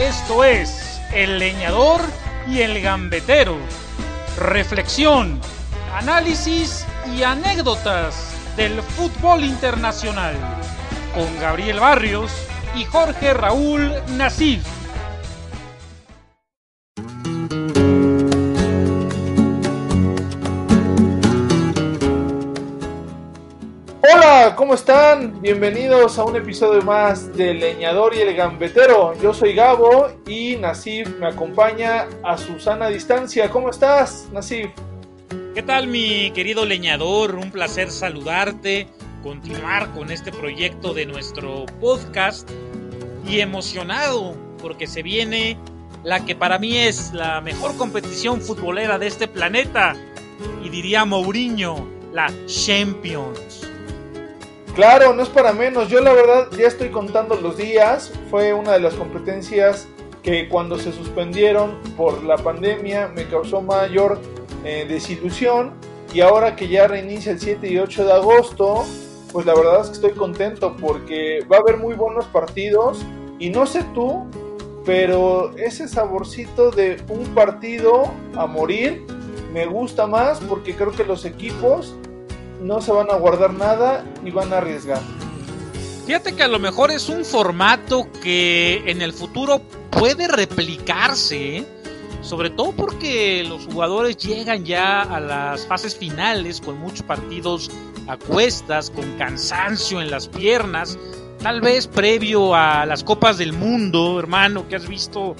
Esto es El Leñador y el Gambetero. Reflexión, análisis y anécdotas del fútbol internacional. Con Gabriel Barrios y Jorge Raúl Nasif. ¿Cómo están? Bienvenidos a un episodio más de Leñador y el Gambetero. Yo soy Gabo y Nasif me acompaña a Susana distancia. ¿Cómo estás, Nasif? ¿Qué tal mi querido leñador? Un placer saludarte, continuar con este proyecto de nuestro podcast y emocionado porque se viene la que para mí es la mejor competición futbolera de este planeta y diría Mourinho, la Champions. Claro, no es para menos. Yo la verdad ya estoy contando los días. Fue una de las competencias que cuando se suspendieron por la pandemia me causó mayor eh, desilusión. Y ahora que ya reinicia el 7 y 8 de agosto, pues la verdad es que estoy contento porque va a haber muy buenos partidos. Y no sé tú, pero ese saborcito de un partido a morir me gusta más porque creo que los equipos no se van a guardar nada y van a arriesgar. Fíjate que a lo mejor es un formato que en el futuro puede replicarse, ¿eh? sobre todo porque los jugadores llegan ya a las fases finales con muchos partidos a cuestas, con cansancio en las piernas, tal vez previo a las Copas del Mundo, hermano, que has visto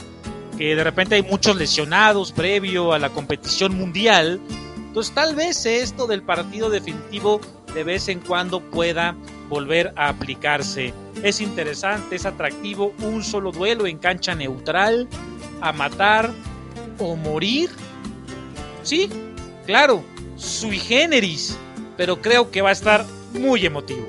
que de repente hay muchos lesionados previo a la competición mundial. Entonces tal vez esto del partido definitivo de vez en cuando pueda volver a aplicarse. Es interesante, es atractivo, un solo duelo en cancha neutral, a matar o morir. Sí, claro, sui generis, pero creo que va a estar muy emotivo.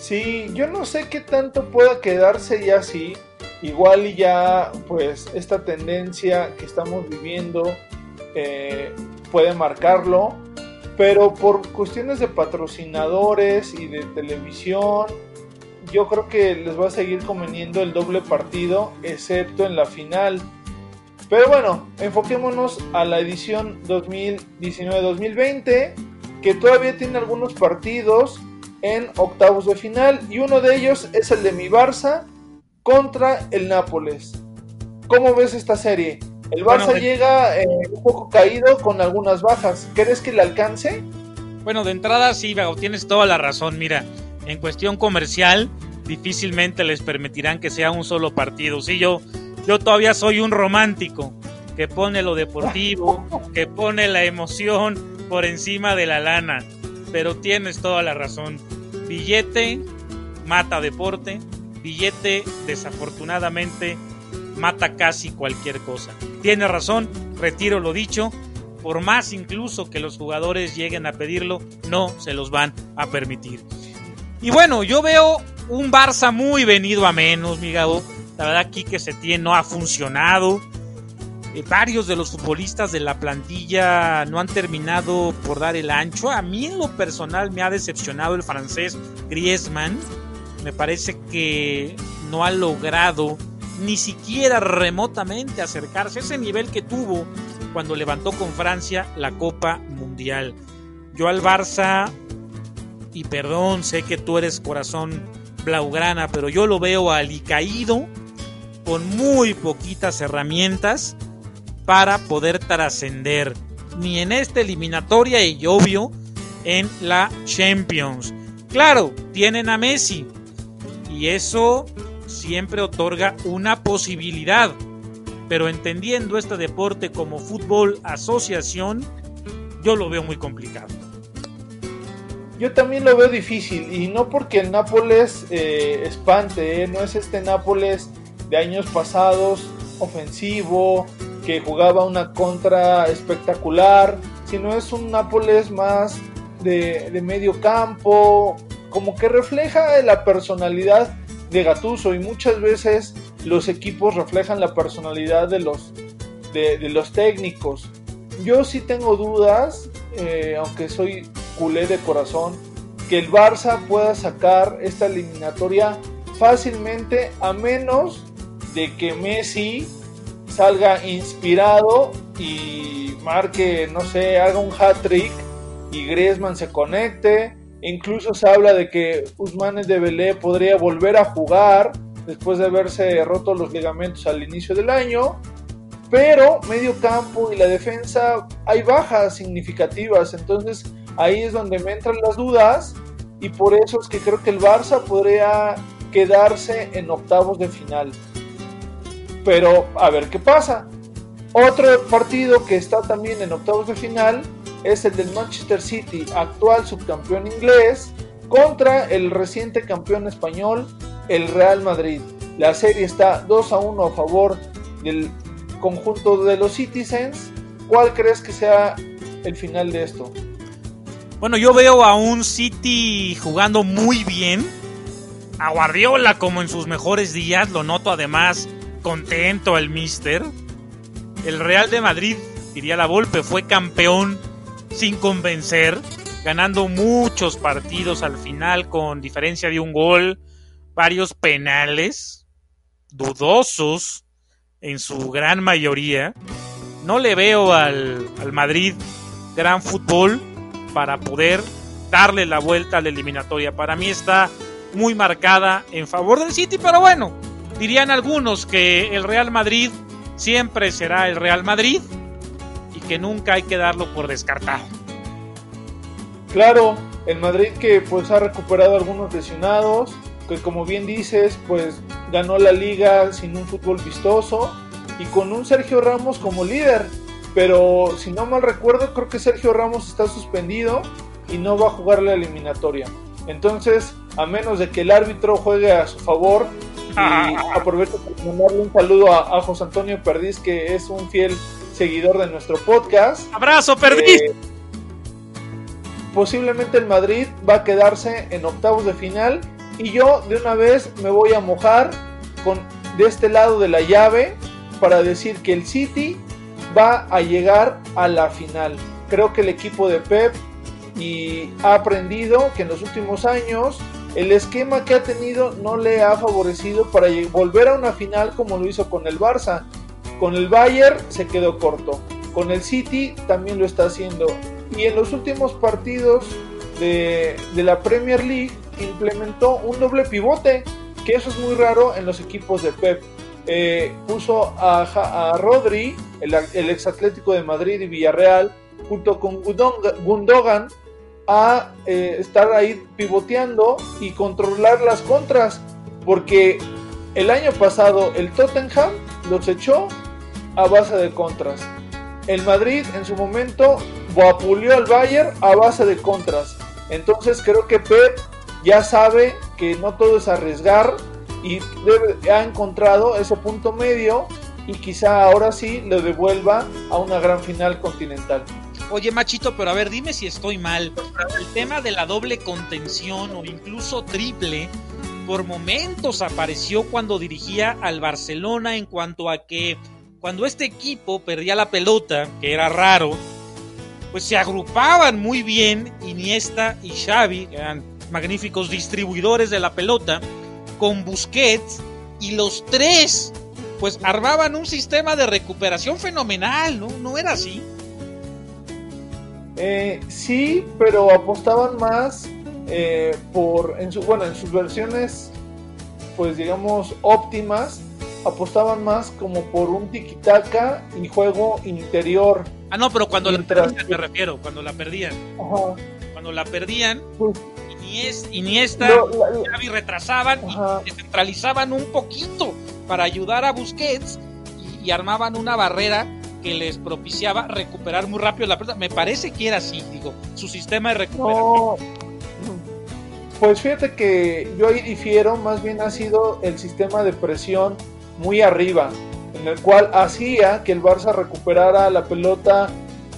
Sí, yo no sé qué tanto pueda quedarse ya así. Igual y ya, pues, esta tendencia que estamos viviendo eh, puede marcarlo, pero por cuestiones de patrocinadores y de televisión, yo creo que les va a seguir conveniendo el doble partido, excepto en la final. Pero bueno, enfoquémonos a la edición 2019-2020, que todavía tiene algunos partidos en octavos de final, y uno de ellos es el de mi Barça contra el Nápoles. ¿Cómo ves esta serie? El Barça Bueno, llega eh, un poco caído con algunas bajas. ¿Crees que le alcance? Bueno, de entrada sí, tienes toda la razón. Mira, en cuestión comercial, difícilmente les permitirán que sea un solo partido. Sí, yo, yo todavía soy un romántico que pone lo deportivo, que pone la emoción por encima de la lana. Pero tienes toda la razón. Billete mata deporte. Billete, desafortunadamente, mata casi cualquier cosa. Tiene razón, retiro lo dicho. Por más incluso que los jugadores lleguen a pedirlo, no se los van a permitir. Y bueno, yo veo un Barça muy venido a menos, mi. La verdad aquí que Setién no ha funcionado. Eh, varios de los futbolistas de la plantilla no han terminado por dar el ancho. A mí en lo personal me ha decepcionado el francés Griezmann. Me parece que no ha logrado ni siquiera remotamente acercarse a ese nivel que tuvo cuando levantó con Francia la Copa Mundial. Yo al Barça, y perdón, sé que tú eres corazón blaugrana, pero yo lo veo alicaído, con muy poquitas herramientas para poder trascender, ni en esta eliminatoria y obvio en la Champions. Claro, tienen a Messi, y eso siempre otorga una posibilidad. Pero entendiendo este deporte como fútbol asociación, yo lo veo muy complicado. Yo también lo veo difícil y no porque el Nápoles eh, espante, ¿eh? no es este Nápoles de años pasados ofensivo que jugaba una contra espectacular, sino es un Nápoles más de, de medio campo, como que refleja la personalidad de Gatuso y muchas veces los equipos reflejan la personalidad de los, de, los técnicos. Yo sí tengo dudas, eh, aunque soy culé de corazón, que el Barça pueda sacar esta eliminatoria fácilmente a menos de que Messi salga inspirado y marque, no sé, haga un hat-trick y Griezmann se conecte. Incluso se habla de que Usman de Belé podría volver a jugar después de haberse roto los ligamentos al inicio del año. Pero medio campo y la defensa hay bajas significativas, entonces ahí es donde me entran las dudas y por eso es que creo que el Barça podría quedarse en octavos de final. Pero a ver qué pasa. Otro partido que está también en octavos de final es el del Manchester City, actual subcampeón inglés, contra el reciente campeón español, el Real Madrid. La serie está 2 a 1 a favor del conjunto de los Citizens. ¿Cuál crees que sea el final de esto? Bueno, yo veo a un City jugando muy bien. A Guardiola como en sus mejores días, lo noto además contento el Mister. El Real de Madrid, diría la Volpe, fue campeón sin convencer, ganando muchos partidos al final con diferencia de un gol, varios penales, dudosos en su gran mayoría. No le veo al, al Madrid gran fútbol para poder darle la vuelta a la eliminatoria. Para mí está muy marcada en favor del City, pero bueno, dirían algunos que el Real Madrid siempre será el Real Madrid que nunca hay que darlo por descartado. Claro, el Madrid que pues ha recuperado algunos lesionados, que como bien dices, pues ganó la liga sin un fútbol vistoso y con un Sergio Ramos como líder. Pero si no mal recuerdo, creo que Sergio Ramos está suspendido y no va a jugar la eliminatoria. Entonces, a menos de que el árbitro juegue a su favor, y aprovecho para mandarle un saludo a, José Antonio Perdiz, que es un fiel seguidor de nuestro podcast. ¡Abrazo, Perdiz! Eh, posiblemente el Madrid va a quedarse en octavos de final y yo de una vez me voy a mojar con de este lado de la llave para decir que el City va a llegar a la final. Creo que el equipo de Pep y ha aprendido que en los últimos años el esquema que ha tenido no le ha favorecido para volver a una final como lo hizo con el Barça. Con el Bayern se quedó corto. Con el City también lo está haciendo. Y en los últimos partidos de, la Premier League implementó un doble pivote, que eso es muy raro en los equipos de Pep. Eh, puso a, Rodri, el, el ex Atlético de Madrid y Villarreal, junto con Gundogan, a eh, estar ahí pivoteando y controlar las contras, porque el año pasado el Tottenham los echó a base de contras. El Madrid en su momento vapuleó al Bayern a base de contras. Entonces creo que Pep ya sabe que no todo es arriesgar y ha encontrado ese punto medio y quizá ahora sí le devuelva a una gran final continental. Oye, Machito, pero a ver, dime si estoy mal. El tema de la doble contención o incluso triple, por momentos apareció cuando dirigía al Barcelona en cuanto a que cuando este equipo perdía la pelota, que era raro, pues se agrupaban muy bien Iniesta y Xavi, que eran magníficos distribuidores de la pelota, con Busquets y los tres pues armaban un sistema de recuperación fenomenal, ¿no? ¿No era así? Eh, sí, pero apostaban más eh, por, en bueno, en sus versiones, pues digamos, óptimas, apostaban más como por un tiki-taka y juego interior. Ah, no, pero cuando la perdían, me refiero, cuando la perdían. Cuando la perdían, Iniesta, y Xavi retrasaban y descentralizaban un poquito para ayudar a Busquets y armaban una barrera que les propiciaba recuperar muy rápido la pelota. Me parece que era así, digo, su sistema de recuperación. Pues fíjate que yo ahí difiero, más bien ha sido el sistema de presión muy arriba, en el cual hacía que el Barça recuperara la pelota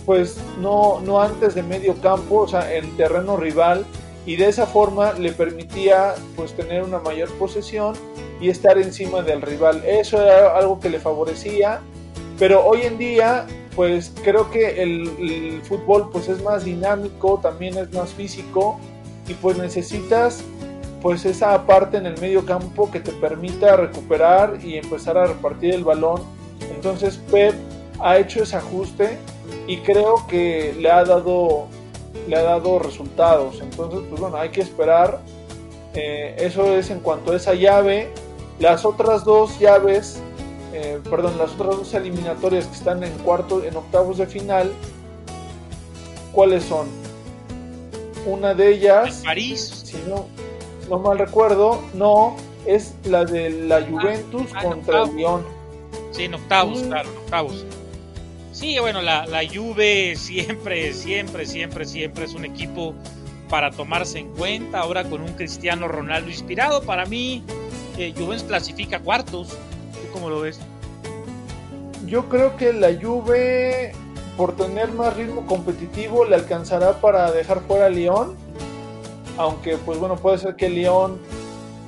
pues no, no antes de medio campo, o sea, en terreno rival, y de esa forma le permitía pues tener una mayor posesión y estar encima del rival. Eso era algo que le favorecía pero hoy en día, pues creo que el, fútbol pues es más dinámico, también es más físico y pues necesitas pues esa parte en el medio campo que te permita recuperar y empezar a repartir el balón. Entonces Pep ha hecho ese ajuste y creo que le ha dado le ha dado resultados. Entonces, pues bueno, hay que esperar. Eh, eso es en cuanto a esa llave. Las otras dos llaves, eh, perdón, las otras dos eliminatorias que están en cuartos, en octavos de final, ¿cuáles son? Una de ellas, París, si no, no mal recuerdo, no, es la de la ah, Juventus ah, contra el Lyon. Sí, en octavos, mm. claro, en octavos. Sí, bueno, la, la Juve siempre, siempre, siempre, siempre es un equipo para tomarse en cuenta. Ahora con un Cristiano Ronaldo inspirado, para mí, eh, Juventus clasifica cuartos. ¿Tú cómo lo ves? Yo creo que la Juve, por tener más ritmo competitivo, le alcanzará para dejar fuera a Lyon. Aunque, pues bueno, puede ser que Lyon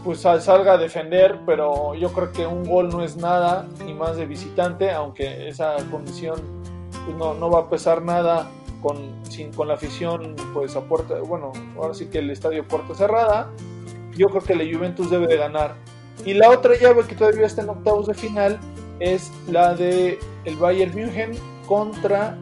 pues salga a defender, pero yo creo que un gol no es nada, ni más de visitante, aunque esa condición pues no, no va a pesar nada con, sin, con la afición pues a puerta, bueno, ahora sí que el estadio puerta cerrada, yo creo que la Juventus debe de ganar. Y la otra llave que todavía está en octavos de final es la de el Bayern München contra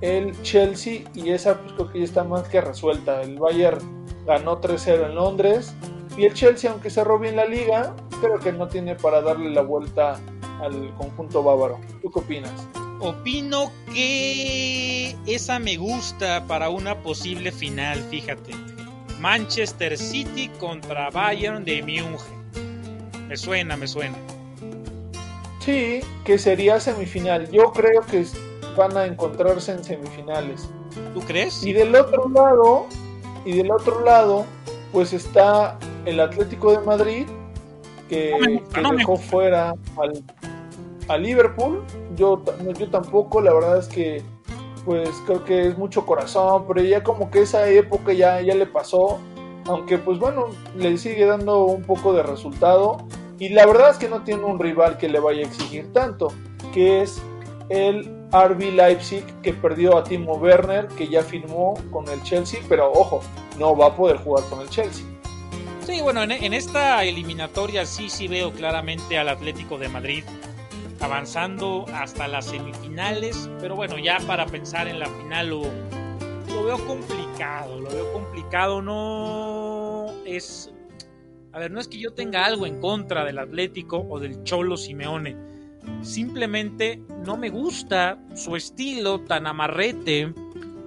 el Chelsea y esa pues creo que ya está más que resuelta. El Bayern ganó 3-0 en Londres y el Chelsea aunque cerró bien la liga, creo que no tiene para darle la vuelta al conjunto bávaro. ¿Tú qué opinas? Opino que esa me gusta para una posible final, fíjate. Manchester City contra Bayern de München. Me suena, me suena. Sí, que sería semifinal. Yo creo que van a encontrarse en semifinales. ¿Tú crees? Y del otro lado, y del otro lado, pues está el Atlético de Madrid que, dejó fuera al a Liverpool. Yo, yo tampoco, la verdad es que pues creo que es mucho corazón, pero ya como que esa época ya, ya le pasó, aunque pues bueno, le sigue dando un poco de resultado y la verdad es que no tiene un rival que le vaya a exigir tanto, que es el RB Leipzig que perdió a Timo Werner, que ya firmó con el Chelsea, pero ojo, no va a poder jugar con el Chelsea. Sí, bueno, en, en esta eliminatoria sí, sí veo claramente al Atlético de Madrid avanzando hasta las semifinales, pero bueno, ya para pensar en la final lo, lo veo complicado, lo veo complicado, no es... A ver, no es que yo tenga algo en contra del Atlético o del Cholo Simeone, simplemente no me gusta su estilo tan amarrete,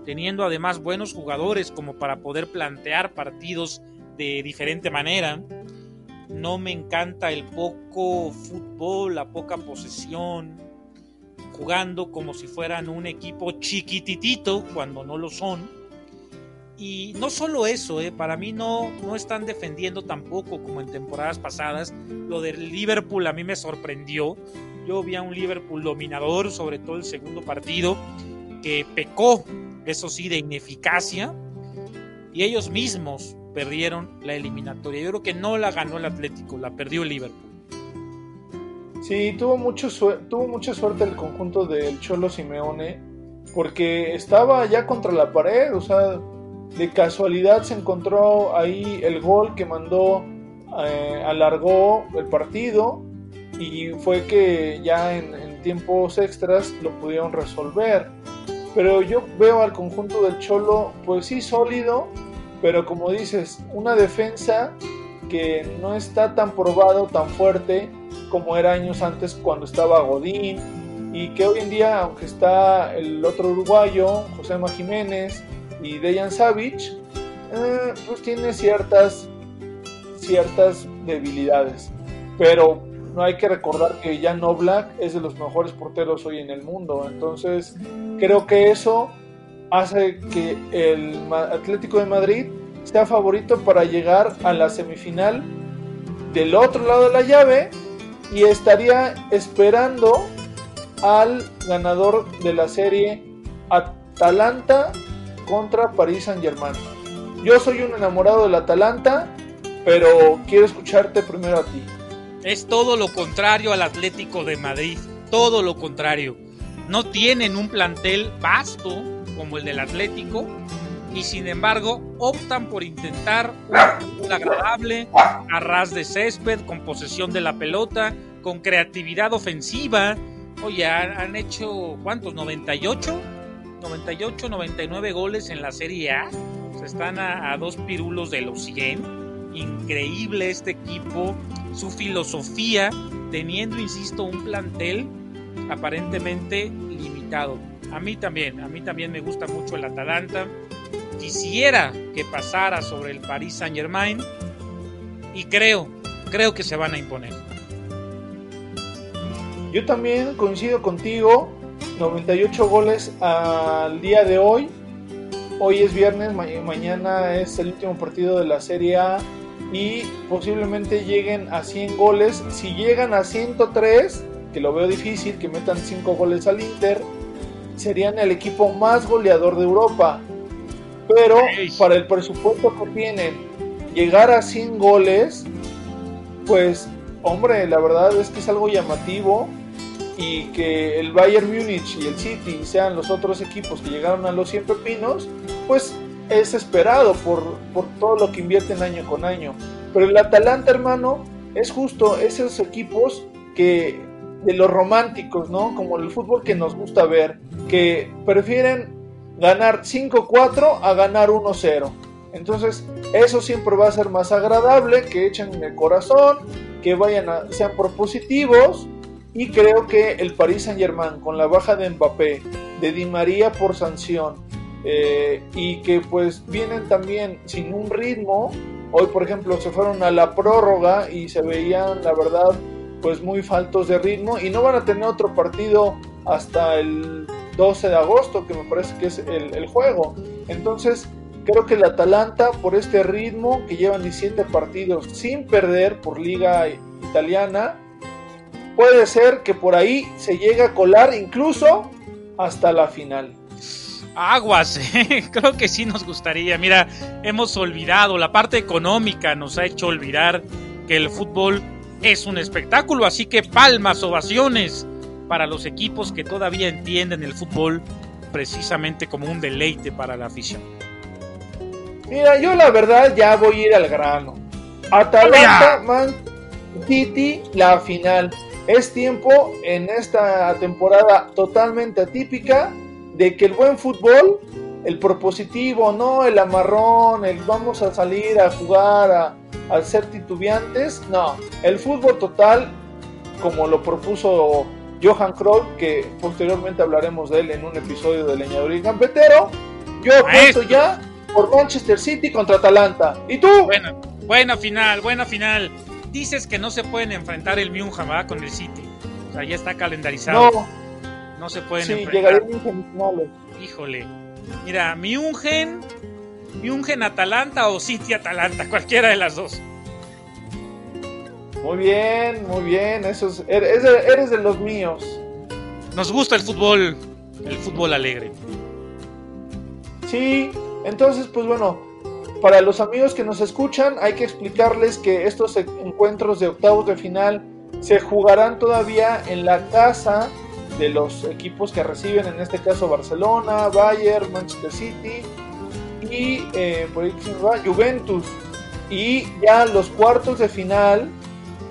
teniendo además buenos jugadores como para poder plantear partidos de diferente manera no me encanta el poco fútbol, la poca posesión, jugando como si fueran un equipo chiquititito cuando no lo son. Y no solo eso, eh, para mí no, no están defendiendo tampoco como en temporadas pasadas. Lo del Liverpool a mí me sorprendió. Yo vi un Liverpool dominador, sobre todo el segundo partido, que pecó, eso sí, de ineficacia. Y ellos mismos perdieron la eliminatoria. Yo creo que no la ganó el Atlético, la perdió el Liverpool. Sí, tuvo, mucho tuvo mucha suerte el conjunto del Cholo Simeone, porque estaba ya contra la pared, o sea, de casualidad se encontró ahí el gol que mandó, eh, alargó el partido y fue que ya en, tiempos extras lo pudieron resolver. Pero yo veo al conjunto del Cholo, pues sí, sólido, pero como dices, una defensa que no está tan probado, tan fuerte como era años antes cuando estaba Godín y que hoy en día, aunque está el otro uruguayo, José Jiménez y Dejan Savic, eh, pues tiene ciertas, ciertas debilidades. Pero no hay que recordar que Jan Oblak es de los mejores porteros hoy en el mundo. Entonces, creo que eso hace que el Atlético de Madrid sea favorito para llegar a la semifinal del otro lado de la llave y estaría esperando al ganador de la serie Atalanta contra París Saint Germain. Yo soy un enamorado del Atalanta, pero quiero escucharte primero a ti. Es todo lo contrario al Atlético de Madrid, todo lo contrario. No tienen un plantel vasto como el del Atlético y sin embargo optan por intentar una agradable, a ras de césped, con posesión de la pelota, con creatividad ofensiva. Oye, han, hecho, ¿cuántos? ¿98? 98, 99 goles en la Serie A. Se están a, a dos pirulos de los 100 increíble este equipo, su filosofía, teniendo, insisto, un plantel aparentemente limitado. A mí también, a mí también me gusta mucho el Atalanta. Quisiera que pasara sobre el Paris Saint Germain y creo, creo que se van a imponer. Yo también coincido contigo, 98 goles al día de hoy. Hoy es viernes, mañana es el último partido de la Serie A y posiblemente lleguen a 100 goles. Si llegan a 103, que lo veo difícil, que metan 5 goles al Inter, serían el equipo más goleador de Europa. Pero para el presupuesto que tienen, llegar a 100 goles, pues hombre, la verdad es que es algo llamativo y que el Bayern Múnich y el City sean los otros equipos que llegaron a los 100 pepinos, pues es esperado por, por todo lo que invierten año con año. Pero el Atalanta, hermano, es justo esos equipos que de los románticos, ¿no? Como el fútbol que nos gusta ver, que prefieren ganar 5-4 a ganar 1-0. Entonces, eso siempre va a ser más agradable, que echen el corazón, que vayan a, sean propositivos. Y creo que el Paris Saint Germain, con la baja de Mbappé, de Di María por sanción, eh, y que pues vienen también sin un ritmo. Hoy, por ejemplo, se fueron a la prórroga y se veían, la verdad, pues muy faltos de ritmo y no van a tener otro partido hasta el 12 de agosto, que me parece que es el, el juego. Entonces, creo que el Atalanta, por este ritmo que llevan 17 partidos sin perder por liga italiana, puede ser que por ahí se llegue a colar incluso hasta la final. Aguas, ¿eh? creo que sí nos gustaría. Mira, hemos olvidado, la parte económica nos ha hecho olvidar que el fútbol es un espectáculo, así que palmas, ovaciones para los equipos que todavía entienden el fútbol precisamente como un deleite para la afición. Mira, yo la verdad ya voy a ir al grano. Atalanta, Man City, la final. Es tiempo en esta temporada totalmente atípica de que el buen fútbol, el propositivo, no el amarrón, el vamos a salir a jugar, a, a ser titubeantes, no, el fútbol total, como lo propuso Johan Kroll, que posteriormente hablaremos de él en un episodio de Leñador y Campetero, yo apuesto ya por Manchester City contra Atalanta. ¿Y tú? Buena, buena final, buena final. Dices que no se pueden enfrentar el Munham con el City. O sea, ya está calendarizado. No. No se pueden sí, enfrentar. Híjole. Mira, Miungen, Miungen Atalanta o City Atalanta, cualquiera de las dos. Muy bien, muy bien. Eso eres, eres de los míos. Nos gusta el fútbol, el fútbol alegre. Sí, entonces, pues bueno, para los amigos que nos escuchan, hay que explicarles que estos encuentros de octavos de final se jugarán todavía en la casa de los equipos que reciben, en este caso Barcelona, Bayern, Manchester City y eh, Juventus. Y ya los cuartos de final,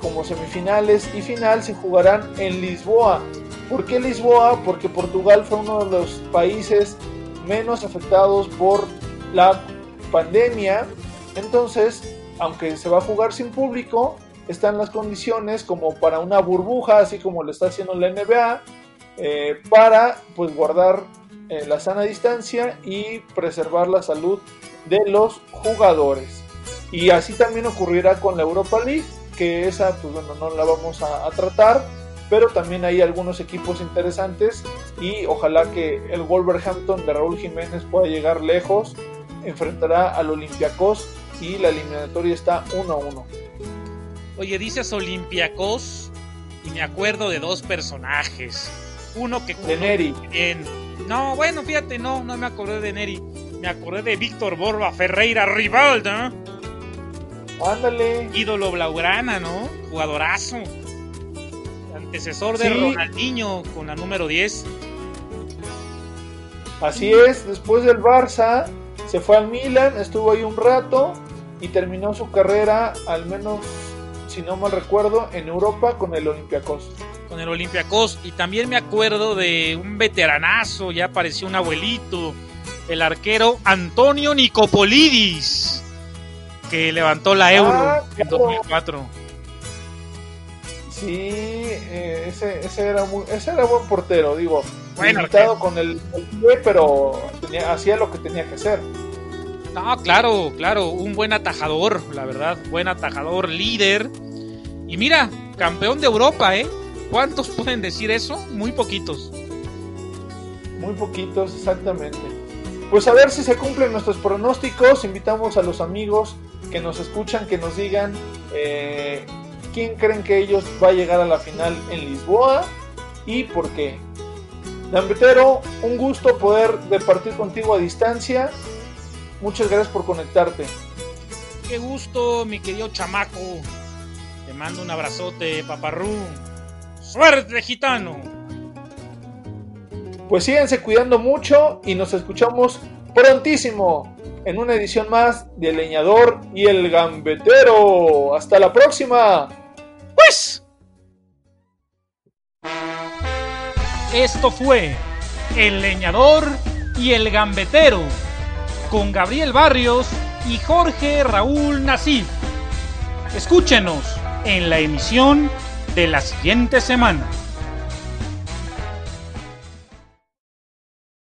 como semifinales y final, se jugarán en Lisboa. ¿Por qué Lisboa? Porque Portugal fue uno de los países menos afectados por la pandemia. Entonces, aunque se va a jugar sin público, están las condiciones como para una burbuja, así como lo está haciendo la NBA, eh, para pues guardar eh, la sana distancia y preservar la salud de los jugadores. Y así también ocurrirá con la Europa League, que esa pues bueno, no la vamos a, tratar, pero también hay algunos equipos interesantes y ojalá que el Wolverhampton de Raúl Jiménez pueda llegar lejos, enfrentará al Olympiacos y la eliminatoria está 1 a 1. Oye, dices Olympiacos y me acuerdo de dos personajes uno que de Neri. Bien. No, bueno, fíjate, no, no me acordé de Neri. Me acordé de Víctor Borba Ferreira Rivalda. Ándale. Ídolo Blaugrana, ¿no? Jugadorazo. Antecesor de Ronaldinho con la número 10. Así es, después del Barça se fue al Milan, estuvo ahí un rato y terminó su carrera, al menos si no mal recuerdo, en Europa con el Olympiacos. Con el Olympiacos y también me acuerdo de un veteranazo, ya parecía un abuelito, el arquero Antonio Nicopolidis, que levantó la Euro ah, en 2004. Sí, eh, ese, ese, era muy, ese era buen portero, digo. Bueno, con el, el pero hacía lo que tenía que hacer. No, claro, claro, un buen atajador, la verdad, buen atajador, líder. Y mira, campeón de Europa, ¿eh? ¿Cuántos pueden decir eso? Muy poquitos. Muy poquitos, exactamente. Pues a ver si se cumplen nuestros pronósticos. Invitamos a los amigos que nos escuchan que nos digan eh, quién creen que ellos va a llegar a la final en Lisboa y por qué. Gambetero, un gusto poder departir contigo a distancia. Muchas gracias por conectarte. Qué gusto, mi querido chamaco. Te mando un abrazote, paparrú. ¡Suerte, gitano! Pues síganse cuidando mucho y nos escuchamos prontísimo en una edición más de Leñador y el Gambetero. ¡Hasta la próxima! Pues. Esto fue El Leñador y el Gambetero con Gabriel Barrios y Jorge Raúl Nasif. Escúchenos en la emisión de la siguiente semana.